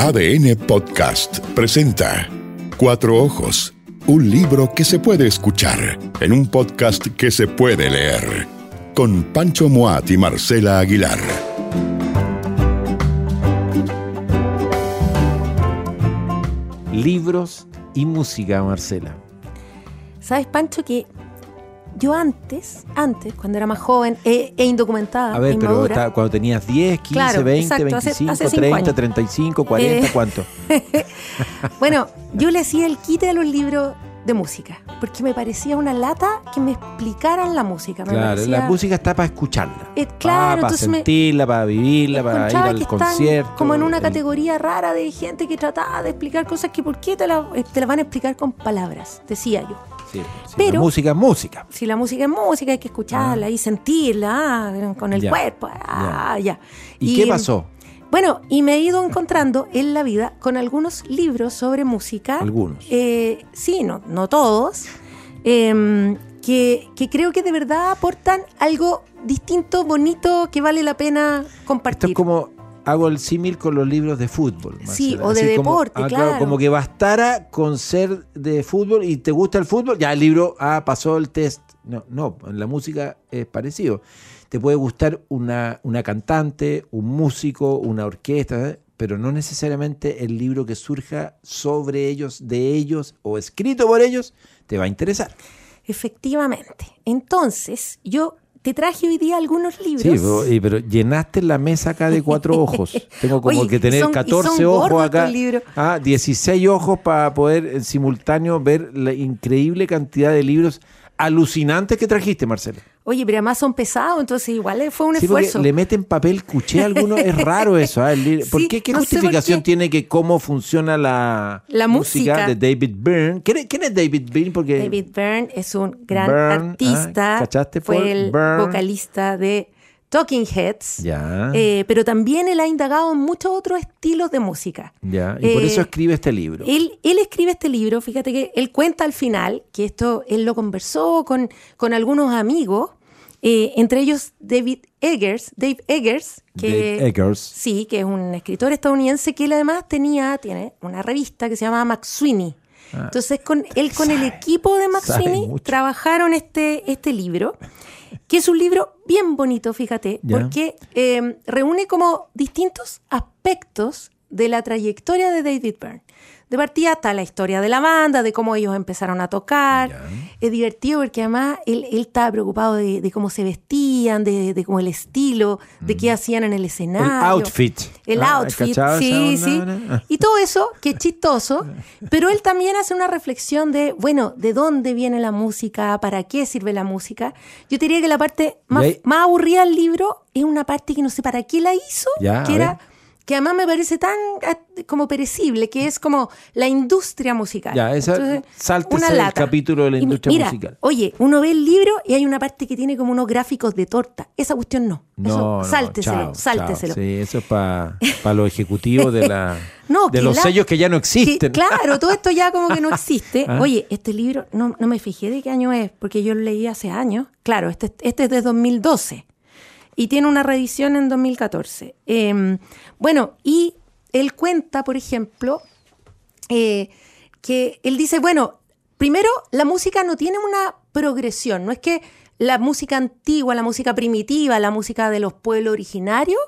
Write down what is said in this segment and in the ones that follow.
ADN Podcast presenta Cuatro Ojos, un libro que se puede escuchar en un podcast que se puede leer, con Pancho Moat y Marcela Aguilar. Libros y música, Marcela. ¿Sabes, Pancho, que yo antes, antes, cuando era más joven e, e indocumentada, A ver, e pero está- cuando tenías 10, 15, Claro, 20, exacto, hace- 25, hace cinco 30, años. 35, 40, Eh, ¿cuánto? bueno, yo le hacía el quite a los libros de música, porque me parecía una lata que me explicaran la música. Me Claro, parecía- la música está para escucharla. Eh, claro, para me- sentirla, para vivirla, para ir al concierto. como en una el- categoría rara de gente que trataba de explicar cosas que por qué te las te las van a explicar con palabras, decía yo. Sí, Pero- la música es música. Si la música es música, hay que escucharla y sentirla ah, con el Ya, cuerpo. ah, ya. ¿Y, qué pasó? Bueno, y me he ido encontrando en la vida con algunos libros sobre música. Algunos. Eh, sí, no, no todos. em, que, que creo que de verdad aportan algo distinto, bonito, que vale la pena Esto compartir. es como hago el símil con los libros de fútbol. Sí, Marcela. o de Así como- deporte, ah, claro. Como que bastara con ser de fútbol y te gusta el fútbol, ya el libro, ah, pasó el test. No, no, en la música es parecido. Te puede gustar una, una cantante, un músico, una orquesta, ¿eh? pero no necesariamente el libro que surja sobre ellos, de ellos o escrito por ellos, te va a interesar. Efectivamente. Entonces, yo te traje hoy día algunos libros. Sí, pero, pero llenaste la mesa acá de cuatro ojos. Tengo como Oye, que tener son- y 14 son ojos acá. Ah, 16 ojos para poder en simultáneo ver la increíble cantidad de libros alucinantes que trajiste, Marcela. Oye, pero además son pesados, entonces igual eh, fue un Sí, esfuerzo. le meten papel cuché a algunos. Es raro eso. ah, li- ¿Por Sí, qué? ¿Qué no justificación qué. tiene que cómo funciona la, La música. de David Byrne? ¿Quién es, quién es David Byrne? Porque David Byrne es un gran Byrne, artista. ah, ¿cachaste, Paul? Fue el Byrne. vocalista de Talking Heads. Ya, Eh, pero también él ha indagado en muchos otros estilos de música. ya. Y por eh, eso escribe este libro. Él, él escribe este libro, fíjate que él cuenta al final que esto él lo conversó con, con algunos amigos, eh, entre ellos David Eggers, Dave Eggers, que Dave Eggers. sí, que es un escritor estadounidense que él además tenía, tiene una revista que se llama Max Sweeney. Entonces con él con el equipo de Max Ah. sabe Sweeney mucho. trabajaron este, este libro, que es un libro bien bonito, fíjate, porque eh, reúne como distintos aspectos de la trayectoria de David Byrne. De partida está la historia de la banda, de cómo ellos empezaron a tocar. Es divertido porque además él, él estaba preocupado de, de cómo se vestían, de, de cómo el estilo, de qué hacían en el Mm. El escenario. outfit. El Ah, outfit, ¿cachaba esa sí, sí. Y todo eso, que es chistoso, pero él también hace una reflexión de, bueno, ¿de dónde viene la música? ¿Para qué sirve la música? Yo diría que la parte más, aburrida del libro es una parte que no sé para qué la hizo, Ya, que era... ver. Que además me parece tan como perecible, que es como la industria musical. Ya, esa- Entonces, una el lata. capítulo de la industria mira, musical. Oye, uno ve el libro y hay una parte que tiene como unos gráficos de torta. Esa cuestión no. No, Eso, no, sálteselo, chao, sálteselo. chao. Sí, eso es para los ejecutivos de la No, de los la- sellos que ya no Que, existen. claro, todo esto ya como que no existe. Ah. Oye, este libro, no, no me fijé de qué año es, porque yo lo leí hace años. Claro, este, este es de 2012 y tiene una reedición en 2014. Eh, bueno, y él cuenta, por ejemplo, eh, que él dice, bueno, primero, la música no tiene una progresión, no es que la música antigua, la música primitiva, la música de los pueblos originarios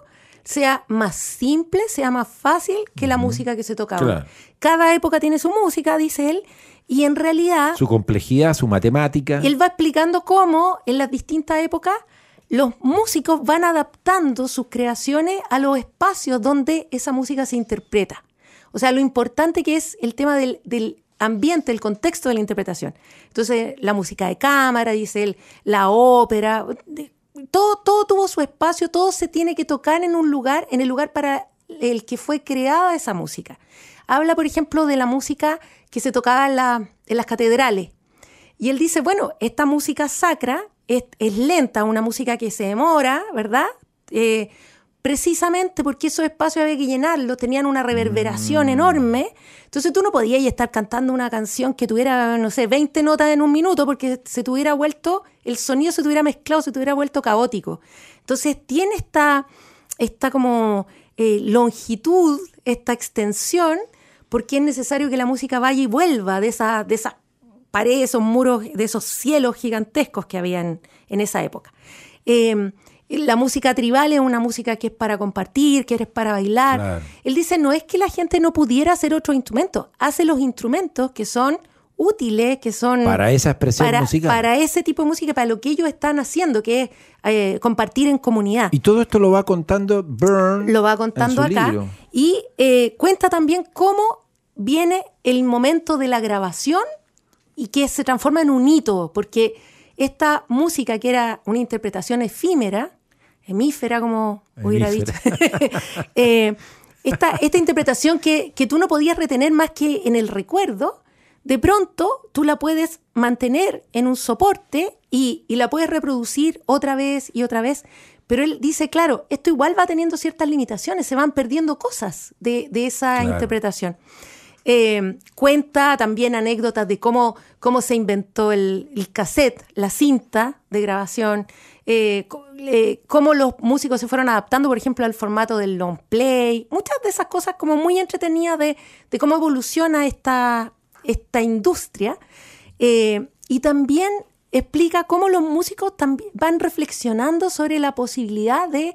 sea más simple, sea más fácil que la música que se toca ahora. Claro. Cada época tiene su música, dice él, y en realidad Su complejidad, su matemática. él va explicando cómo en las distintas épocas los músicos van adaptando sus creaciones a los espacios donde esa música se interpreta. O sea, lo importante que es el tema del, ambiente, el contexto de la interpretación. Entonces, la música de cámara, dice él, la ópera, todo, todo tuvo su espacio, todo se tiene que tocar en un lugar, en el lugar para el que fue creada esa música. Habla, por ejemplo, de la música que se tocaba en, en las catedrales. Y él dice, bueno, esta música sacra es, es lenta, una música que se demora, ¿verdad? Eh, precisamente porque esos espacios había que llenarlos, tenían una reverberación enorme. Entonces tú no podías estar cantando una canción que tuviera, no sé, 20 notas en un minuto porque se tuviera vuelto, el sonido se tuviera mezclado, se tuviera vuelto caótico. Entonces tiene esta, esta como eh, longitud, esta extensión, porque es necesario que la música vaya y vuelva de, esa, de esas paredes, esos muros, de esos cielos gigantescos que había en, esa época. Eh, la música tribal es una música que es para compartir, que es para bailar. Él dice, no es que la gente no pudiera hacer otros instrumentos, hace los instrumentos que son útiles, que son... Para esa expresión para, musical. Para ese tipo de música, para lo que ellos están haciendo, que es eh, compartir en comunidad. Y todo esto lo va contando Byrne. Lo va contando acá. Y eh, cuenta también cómo viene el momento de la grabación y que se transforma en un hito, porque esta música que era una interpretación efímera, hemífera, como hubiera dicho. Eh, esta, esta, interpretación que, que, tú no podías retener más que en el recuerdo, de pronto tú la puedes mantener en un soporte y, y, la puedes reproducir otra vez y otra vez. Pero él dice, claro, esto igual va teniendo ciertas limitaciones, se van perdiendo cosas de, de esa interpretación. Eh, cuenta también anécdotas de cómo, cómo se inventó el, el cassette, la cinta de grabación, eh, eh, cómo los músicos se fueron adaptando, por ejemplo, al formato del long play, muchas de esas cosas como muy entretenidas de, cómo evoluciona esta, esta industria. Eh, y también explica cómo los músicos van reflexionando sobre la posibilidad de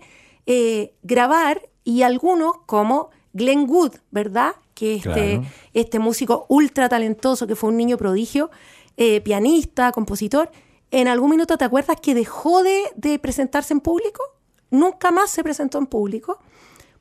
grabar y algunos como Glenn Wood, ¿verdad? Que este, este músico ultra talentoso, que fue un niño prodigio, pianista, compositor, en algún minuto te acuerdas que dejó de, presentarse en público, nunca más se presentó en público,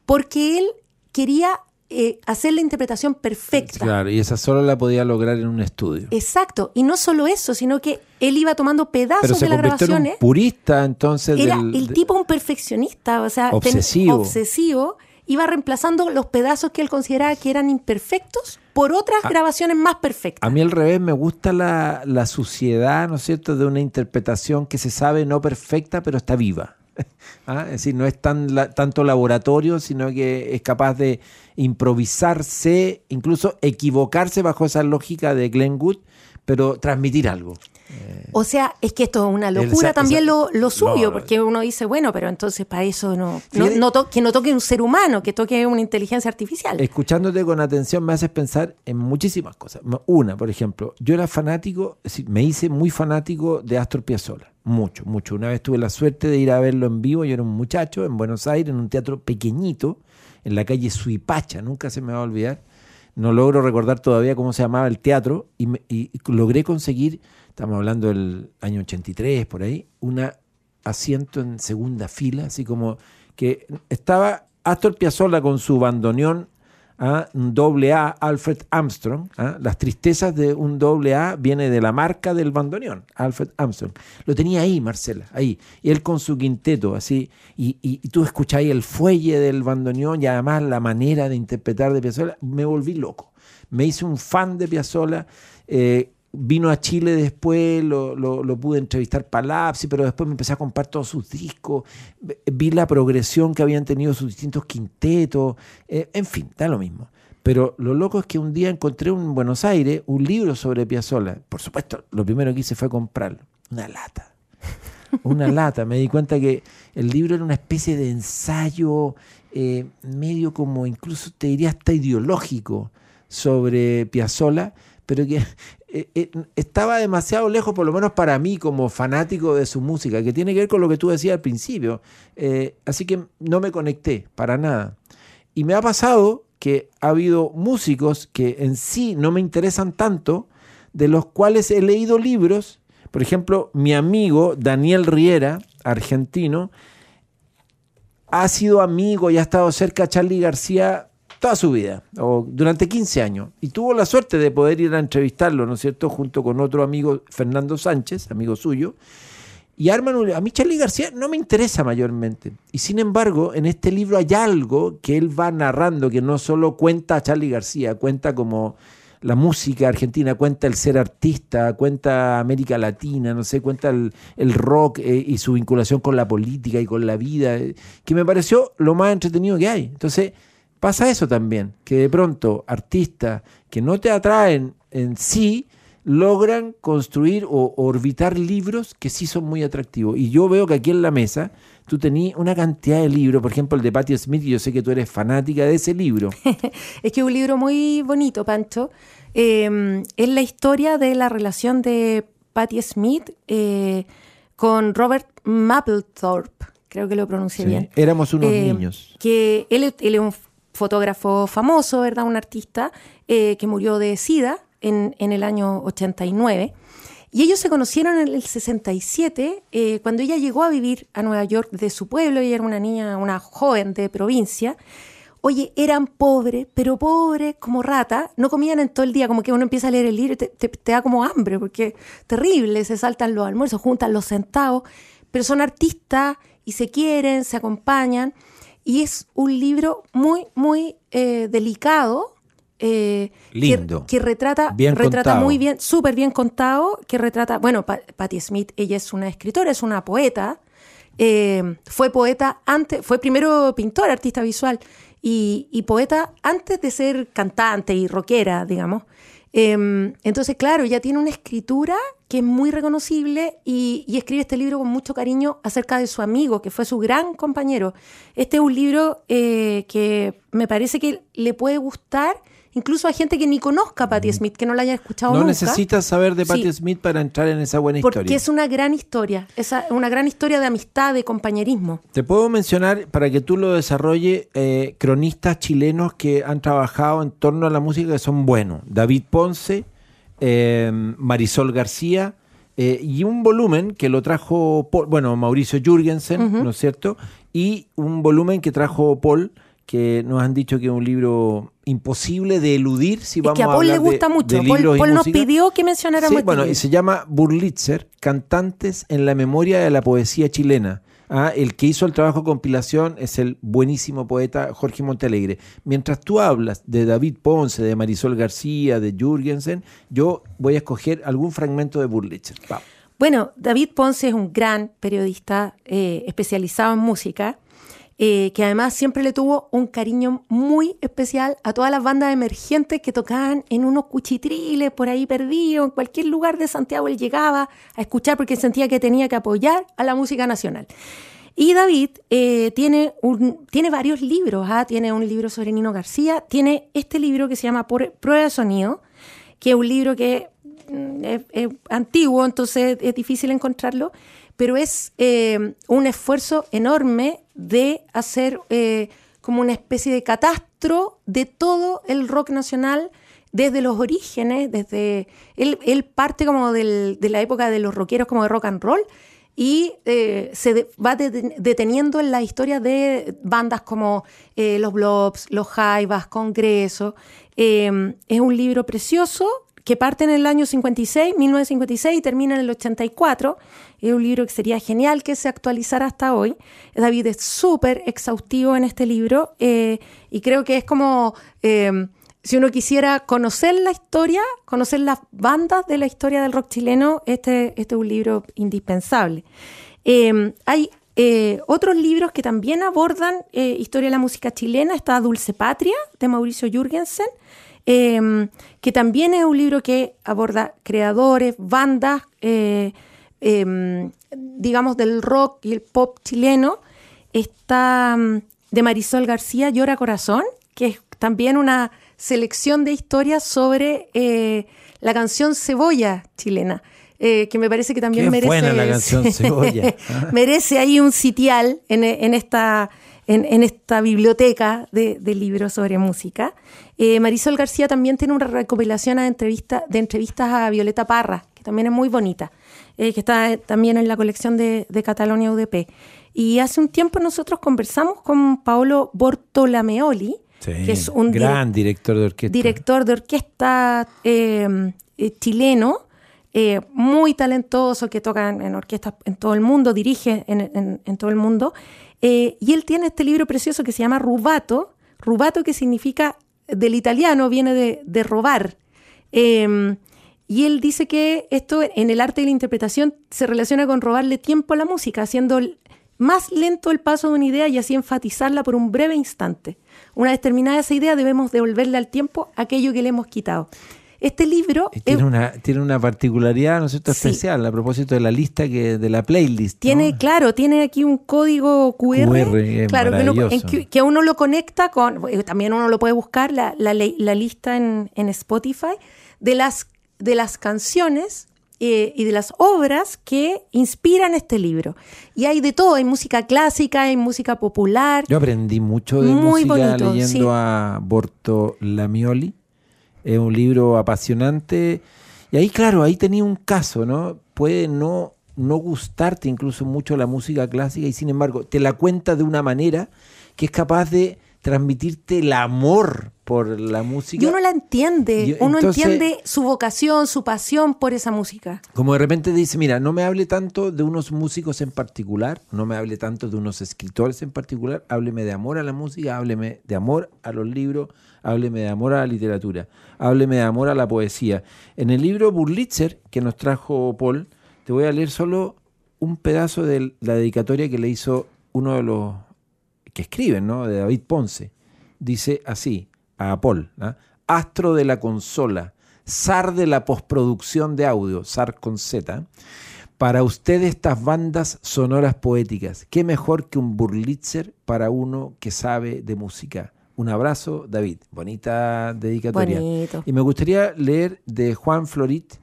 porque él quería eh, hacer la interpretación perfecta. Claro, y esa solo la podía lograr en un estudio. Exacto, y no solo eso, sino que él iba tomando pedazos de las grabaciones. En un purista, entonces. Era el tipo un perfeccionista, o sea, obsesivo. obsesivo iba reemplazando los pedazos que él consideraba que eran imperfectos por otras grabaciones más perfectas. A mí al revés me gusta la, la, suciedad, ¿no es cierto?, de una interpretación que se sabe no perfecta, pero está viva. ¿Ah? Es decir, no es tan tanto laboratorio, sino que es capaz de improvisarse, incluso equivocarse bajo esa lógica de Glenn Wood, pero transmitir algo. O sea, es que esto es una locura también lo, suyo, porque uno dice, bueno, pero entonces para eso no, no, que no toque un ser humano, que toque una inteligencia artificial. Escuchándote con atención me haces pensar en muchísimas cosas. Una, por ejemplo, yo era fanático, me hice muy fanático de Astor Piazzolla, mucho, mucho. Una vez tuve la suerte de ir a verlo en vivo, yo era un muchacho en Buenos Aires, en un teatro pequeñito, en la calle Suipacha, nunca se me va a olvidar. No logro recordar todavía cómo se llamaba el teatro y, y logré conseguir estamos hablando del año 83, por ahí, un asiento en segunda fila, así como que estaba Astor Piazzolla con su bandoneón ¿ah? un doble A Alfred Armstrong. ¿ah? Las tristezas de un doble A viene de la marca del bandoneón, Alfred Armstrong. Lo tenía ahí, Marcela, ahí. Y él con su quinteto, así. Y, y, y tú escucháis el fuelle del bandoneón y además la manera de interpretar de Piazzolla. Me volví loco. Me hice un fan de Piazzolla. Eh, vino a Chile después, lo, lo, pude entrevistar para Lapsi, pero después me empecé a comprar todos sus discos, vi la progresión que habían tenido sus distintos quintetos, eh, en fin, da lo mismo. Pero lo loco es que un día encontré en Buenos Aires un libro sobre Piazzolla. Por supuesto, lo primero que hice fue comprarlo. Una lata. Una lata. Me di cuenta que el libro era una especie de ensayo eh, medio como incluso te diría hasta ideológico sobre Piazzolla, pero que eh, eh, estaba demasiado lejos, por lo menos para mí, como fanático de su música, que tiene que ver con lo que tú decías al principio. Eh, así que no me conecté para nada. Y me ha pasado que ha habido músicos que en sí no me interesan tanto, de los cuales he leído libros. Por ejemplo, mi amigo Daniel Riera, argentino, ha sido amigo y ha estado cerca a Charlie García toda su vida, o durante 15 años, y tuvo la suerte de poder ir a entrevistarlo, ¿no es cierto?, junto con otro amigo, Fernando Sánchez, amigo suyo, y arman a mí Charlie García no me interesa mayormente. Y sin embargo, en este libro hay algo que él va narrando, que no solo cuenta a Charlie García, cuenta como la música argentina, cuenta el ser artista, cuenta América Latina, no sé, cuenta el, rock eh, y su vinculación con la política y con la vida, eh, que me pareció lo más entretenido que hay. Entonces, Pasa eso también, que de pronto artistas que no te atraen en sí, logran construir o orbitar libros que sí son muy atractivos. Y yo veo que aquí en la mesa tú tenías una cantidad de libros, por ejemplo el de Patti Smith, y yo sé que tú eres fanática de ese libro. es que es un libro muy bonito, Pancho. Eh, es la historia de la relación de Patti Smith eh, con Robert Mapplethorpe, creo que lo pronuncié bien. Éramos unos Eh, niños. Que él, él es un fotógrafo famoso, ¿verdad? Un artista eh, que murió de SIDA en, en el año 89. Y ellos se conocieron en el 67, eh, cuando ella llegó a vivir a Nueva York de su pueblo, ella era una niña, una joven de provincia. Oye, eran pobres, pero pobres como rata, no comían en todo el día, como que uno empieza a leer el libro y te, te- te da como hambre, porque terrible, se saltan los almuerzos, juntan los centavos, pero son artistas y se quieren, se acompañan, y es un libro muy, muy eh, delicado. eh, Lindo. Que, retrata, Bien retrata contado. muy bien, súper bien contado, que retrata, bueno, Pa- Patti Smith, ella es una escritora, es una poeta, eh, fue poeta antes, fue primero pintora, artista visual, y, y poeta antes de ser cantante y rockera, digamos. Eh, entonces, claro, ella tiene una escritura que es muy reconocible y, y escribe este libro con mucho cariño acerca de su amigo, que fue su gran compañero. Este es un libro eh, que me parece que le puede gustar incluso a gente que ni conozca a Patti Smith, que no la haya escuchado No nunca. necesitas saber de Patti Sí. Smith para entrar en esa buena Porque historia. es una gran historia, esa, una gran historia de amistad, de compañerismo. Te puedo mencionar, para que tú lo desarrolles, eh, cronistas chilenos que han trabajado en torno a la música que son buenos. David Ponce, eh, Marisol García, eh, y un volumen que lo trajo, Paul- bueno, Mauricio Jürgensen, ¿no es cierto? Y un volumen que trajo Paul, que nos han dicho que es un libro imposible de eludir si Es vamos que a Paul le hablar de- gusta mucho. de Paul, libros y Paul nos música. pidió que mencionáramos Sí, este bueno, y se llama Burlitzer, Cantantes en la memoria de la poesía chilena. Ah, el que hizo el trabajo de compilación es el buenísimo poeta Jorge Montalegre. Mientras tú hablas de David Ponce, de Marisol García, de Jürgensen, yo voy a escoger algún fragmento de Burlitzer. Bueno, David Ponce es un gran periodista eh, especializado en música, eh, que además siempre le tuvo un cariño muy especial a todas las bandas emergentes que tocaban en unos cuchitriles por ahí perdidos, en cualquier lugar de Santiago él llegaba a escuchar porque sentía que tenía que apoyar a la música nacional. Y David eh, tiene, un, tiene varios libros, ¿ah? tiene un libro sobre Nino García, tiene este libro que se llama Por- Prueba de Sonido, que es un libro que mm, es, es antiguo, entonces es difícil encontrarlo, pero es eh, un esfuerzo enorme de hacer eh, como una especie de catastro de todo el rock nacional desde los orígenes, desde él, él parte como del- de la época de los rockeros como de rock and roll y eh, se de- va de- deteniendo en la historia de bandas como eh, los Blobs, los Jaivas, Congreso. Eh, es un libro precioso que parte en el año 56, 1956 y termina en el 84. Es un libro que sería genial que se actualizara hasta hoy. David es súper exhaustivo en este libro eh, y creo que es como... eh, si uno quisiera conocer la historia, conocer las bandas de la historia del rock chileno, este, este es un libro indispensable. Eh, hay eh, otros libros que también abordan eh, historia de la música chilena. Está Dulce Patria, de Mauricio Jürgensen, eh, que también es un libro que aborda creadores, bandas, eh, eh, digamos, del rock y el pop chileno. Está mm, de Marisol García, Llora Corazón, que es también una selección de historias sobre eh, la canción Cebolla chilena, eh, que me parece que también Qué merece... buena la canción Cebolla. merece ahí un sitial en, en esta, en, en esta biblioteca de, de libros sobre música. Eh, Marisol García también tiene una recopilación de, entrevista, de entrevistas a Violeta Parra, que también es muy bonita, eh, que está también en la colección de, de Catalonia UDP. Y hace un tiempo nosotros conversamos con Paolo Bortolameoli, que es un gran director de orquesta. director de orquesta eh, eh, chileno, eh, muy talentoso, que toca en, orquestas en todo el mundo, dirige en, todo el mundo. Eh, y él tiene este libro precioso que se llama Rubato, Rubato que significa, del italiano, viene de, robar. Eh, y él dice que esto en el arte de la interpretación se relaciona con robarle tiempo a la música, haciendo más lento el paso de una idea y así enfatizarla por un breve instante. Una vez terminada esa idea debemos devolverle al tiempo aquello que le hemos quitado. Este libro... Tiene, una, tiene una particularidad, ¿no es cierto?, especial a propósito de la lista, que de la playlist. Tiene, claro, tiene aquí un código QR, claro, que, uno lo conecta con, eh, también uno lo puede buscar, la, la, la lista en, en Spotify, de las, de las canciones eh, y de las obras que inspiran este libro. Y hay de todo, hay música clásica, hay música popular. Yo aprendí mucho de música leyendo a Borto Lamioli. Es un libro apasionante. Y ahí, claro, ahí tenía un caso, ¿no? Puede no, no gustarte incluso mucho la música clásica y sin embargo te la cuenta de una manera que es capaz de transmitirte el amor por la música. Y uno la entiende, uno entiende su vocación, su pasión por esa música. Como de repente dice, mira, no me hable tanto de unos músicos en particular, no me hable tanto de unos escritores en particular, hábleme de amor a la música, hábleme de amor a los libros, hábleme de amor a la literatura, hábleme de amor a la poesía. En el libro Burlitzer, que nos trajo Paul, te voy a leer solo un pedazo de la dedicatoria que le hizo uno de los que escriben, ¿no? De David Ponce. Dice así, a Paul, astro de la consola, zar de la postproducción de audio, zar con Z. Para usted estas bandas sonoras poéticas, qué mejor que un Burlitzer para uno que sabe de música. Un abrazo, David. Bonita dedicatoria. Y me gustaría leer de Juan Florit,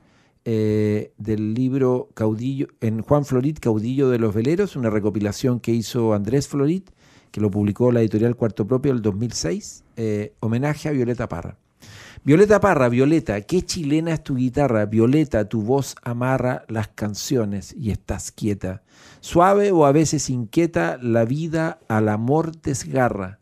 eh, del libro Caudillo, en Juan Florit, Caudillo de los Veleros, una recopilación que hizo Andrés Florit que lo publicó la editorial Cuarto Propio el 2006, eh, homenaje a Violeta Parra. Violeta Parra, Violeta, qué chilena es tu guitarra, Violeta, tu voz amarra las canciones y estás quieta. Suave o a veces inquieta, la vida al amor desgarra.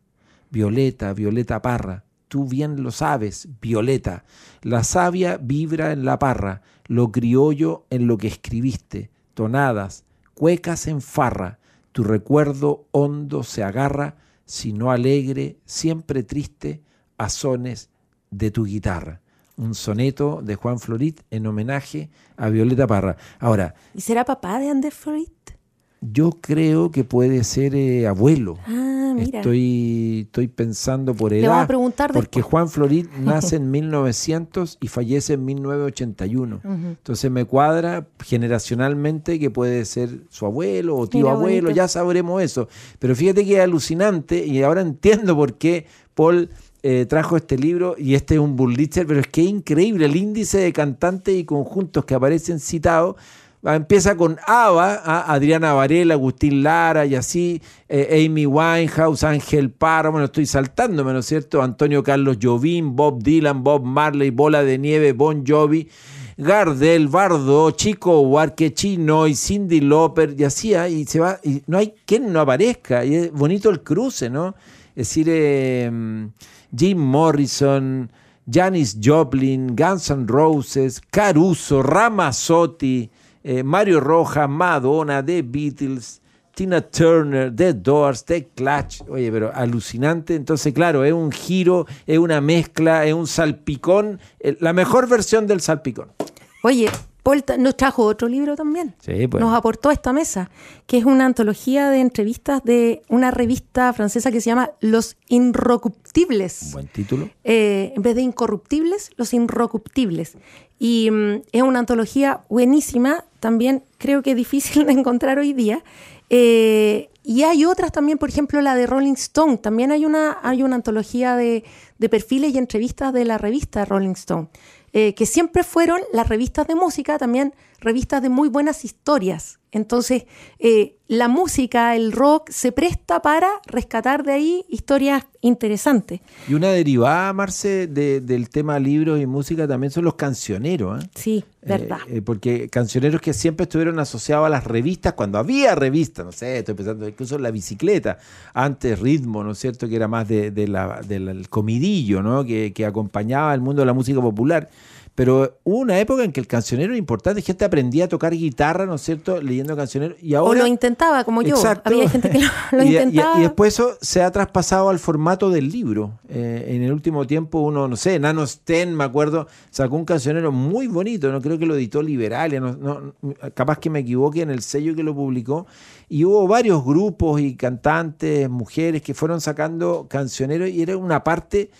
Violeta, Violeta Parra, tú bien lo sabes, Violeta, la savia vibra en la parra, lo criollo en lo que escribiste, tonadas, cuecas en farra, tu recuerdo hondo se agarra, si no alegre, siempre triste, a sones de tu guitarra. Un soneto de Juan Florit en homenaje a Violeta Parra. Ahora. ¿Y será papá de Ander Florit? Yo creo que puede ser eh, abuelo. Ah, mira. Estoy, estoy pensando por edad. Le a preguntar Porque Juan Florit nace en 1900 y fallece en 1981. Entonces me cuadra generacionalmente que puede ser su abuelo o tío abuelo, ya sabremos eso. Pero fíjate que es alucinante y ahora entiendo por qué Paul eh, trajo este libro y este es un Burlitzer, pero es que es increíble el índice de cantantes y conjuntos que aparecen citados empieza con Ava, ah, Adriana Varela, Agustín Lara y así, eh, Amy Winehouse, Ángel Parra, bueno, estoy saltándome, ¿no es cierto? Antonio Carlos Jovín, Bob Dylan, Bob Marley, Bola de Nieve, Bon Jovi, Gardel, Bardo, Chico Huarquechino y Cindy Lauper y así, ah, y se va, y no hay quien no aparezca, y es bonito el cruce, ¿no? Es decir, em, Jim Morrison, Janis Joplin, Guns N' Roses, Caruso, Ramazzotti, eh, Mario Roja, Madonna, The Beatles, Tina Turner, The Doors, The Clutch. Oye, pero alucinante. Entonces, claro, es un giro, es una mezcla, es un salpicón, eh, la mejor versión del salpicón. Oye, Paul nos trajo otro libro también. Sí, pues. Nos aportó esta mesa, que es una antología de entrevistas de una revista francesa que se llama Los Inrocuptibles. Buen título. Eh, en vez de Incorruptibles, Los Inrocuptibles. Y mm, es una antología buenísima, también creo que difícil de encontrar hoy día. Eh, y hay otras también, por ejemplo, la de Rolling Stone. También hay una, hay una antología de, de perfiles y entrevistas de la revista Rolling Stone. Eh, que siempre fueron las revistas de música, también revistas de muy buenas historias. Entonces, eh, la música, el rock, se presta para rescatar de ahí historias interesantes. Y una derivada, Marce, del tema libros y música también son los cancioneros. ¿eh? Sí, verdad. porque cancioneros que siempre estuvieron asociados a las revistas, cuando había revistas, no sé, estoy pensando incluso en la bicicleta, antes ritmo, ¿no es cierto?, que era más de, la, del comidillo, ¿no?, que, que acompañaba al mundo de la música popular. Pero hubo una época en que el cancionero era importante, gente aprendía a tocar guitarra, ¿no es cierto?, leyendo cancioneros. Y ahora, o lo intentaba, como yo. Había gente que lo, intentaba. Y, después eso se ha traspasado al formato del libro. Eh, en el último tiempo, uno, no sé, Nano Sten, me acuerdo, sacó un cancionero muy bonito, no creo que lo editó Liberalia, no, capaz que me equivoque en el sello que lo publicó. Y hubo varios grupos y cantantes, mujeres, que fueron sacando cancioneros y era una parte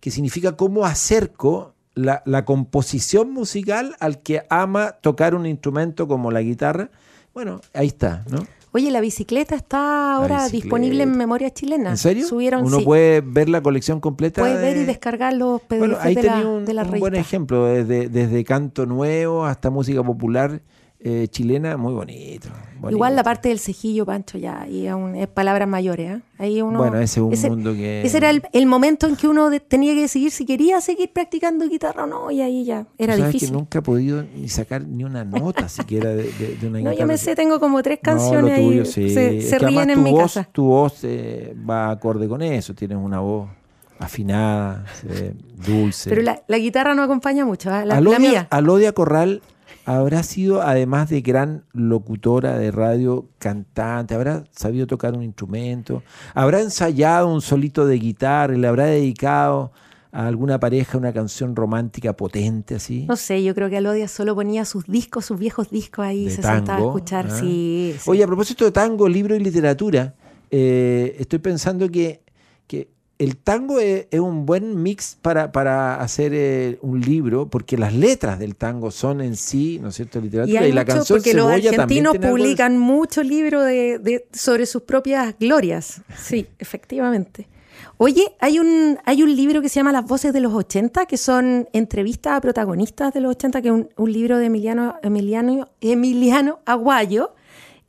que significa cómo acerco la, la composición musical al que ama tocar un instrumento como la guitarra. Bueno, ahí está, ¿no? Oye, la bicicleta está ahora bicicleta. disponible en memoria chilena. ¿En serio? Subieron, Uno sí. puede ver la colección completa. Puedes ver de- y descargar los PDF Bueno, ahí de, la, un, de la un buen ejemplo, desde, desde canto nuevo hasta música popular eh, chilena, muy bonito, bonito. Igual la parte del cejillo, Pancho, ya, y aún es palabras mayores. ¿eh? Ahí uno, Bueno, ese es un mundo que- Ese era el, el momento en que uno de- tenía que decidir si quería seguir practicando guitarra o no, y ahí ya era sabes difícil. que nunca he podido ni sacar ni una nota siquiera de, de- de una No, guitarra. yo me sé, tengo como tres No, lo canciones tuyo, ahí. sí. Se, se ríen en mi voz, casa. Tu voz eh, va acorde con eso, tienes una voz afinada, dulce. Pero la, la guitarra no acompaña mucho, ¿ah? la, la Alodia, mía. Alodia Corral habrá sido, además de gran locutora de radio, cantante, habrá sabido tocar un instrumento, habrá ensayado un solito de guitarra y le habrá dedicado a alguna pareja una canción romántica potente así. No sé, yo creo que Alodia solo ponía sus discos, sus viejos discos ahí de se tango. sentaba a escuchar. ¿ah? Sí, sí. Oye, a propósito de tango, libro y literatura, eh, estoy pensando que, que el tango es, es un buen mix para, para hacer eh, un libro, porque las letras del tango son en sí, ¿no es cierto?, Y literatura. hay Y, la mucho, canción porque los Cebolla argentinos tiene algo publican muchos libros de, de- sobre sus propias glorias. Sí, efectivamente. Oye, hay un, hay un libro que se llama Las voces de los 80, que son entrevistas a protagonistas de los 80, que es un, un libro de Emiliano, Emiliano, Emiliano Aguayo.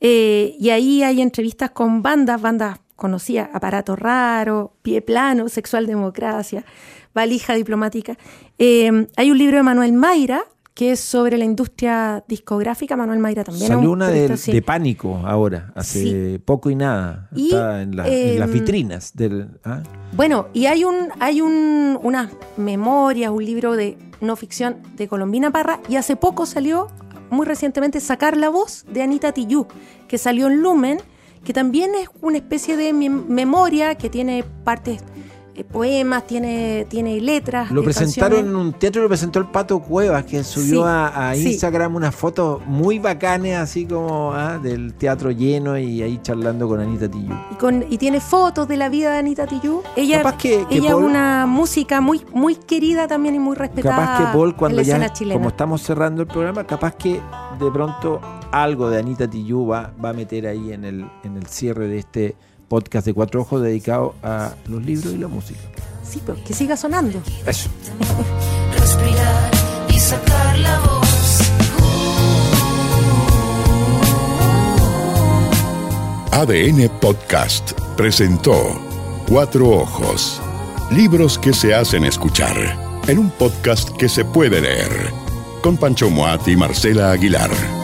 Eh, y ahí hay entrevistas con bandas, bandas conocidas, Aparato Raro, Pie Plano, Sexual Democracia, Valija Diplomática. Eh, hay un libro de Manuel Mayra, que es sobre la industria discográfica. Manuel Mayra también. Salió un una de, periodista, sí. de pánico ahora, hace Sí. poco y nada. Y, Está en, la- en las em, vitrinas. Del, ¿ah? Bueno, y hay un, hay un, unas memorias, un libro de no ficción de Colombina Parra, y hace poco salió, muy recientemente, Sacar la voz de Anita Tillú, que salió en Lumen, que también es una especie de mem- memoria que tiene partes, eh, poemas, tiene, tiene letras. Lo eh, presentaron en un teatro, lo presentó el Pato Cuevas, que subió Sí, a, a sí. Instagram unas fotos muy bacanes, así como ah, del teatro lleno y ahí charlando con Anita Tillu. Y, con, y tiene fotos de la vida de Anita Tillú. Ella, Capaz que- que ella Paul- es una música muy, muy querida también y muy respetada Capaz que Paul, en cuando la ya, escena chilena. como estamos cerrando el programa, capaz que de pronto algo de Anita Tillu va, va a meter ahí en el, en el cierre de este podcast de Cuatro Ojos dedicado a los libros y la música. Sí, pero que siga sonando. Eso. respirar y sacar la voz. ADN Podcast presentó Cuatro Ojos. Libros que se hacen escuchar en un podcast que se puede leer. Con Pancho Moat y Marcela Aguilar.